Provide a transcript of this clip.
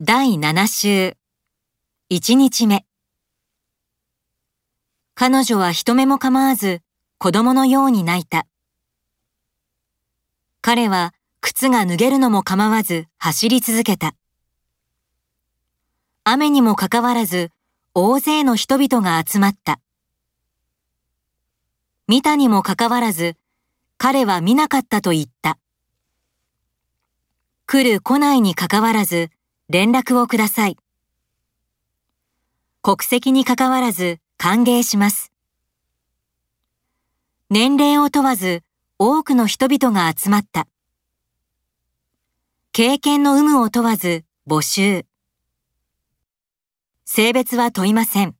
第7週1日目彼女は人目も構わず子供のように泣いた。彼は靴が脱げるのも構わず走り続けた。雨にもかかわらず大勢の人々が集まった。見たにもかかわらず彼は見なかったと言った。来る来ないにかかわらず連絡をください。国籍にかかわらず歓迎します。年齢を問わず多くの人々が集まった。経験の有無を問わず募集。性別は問いません。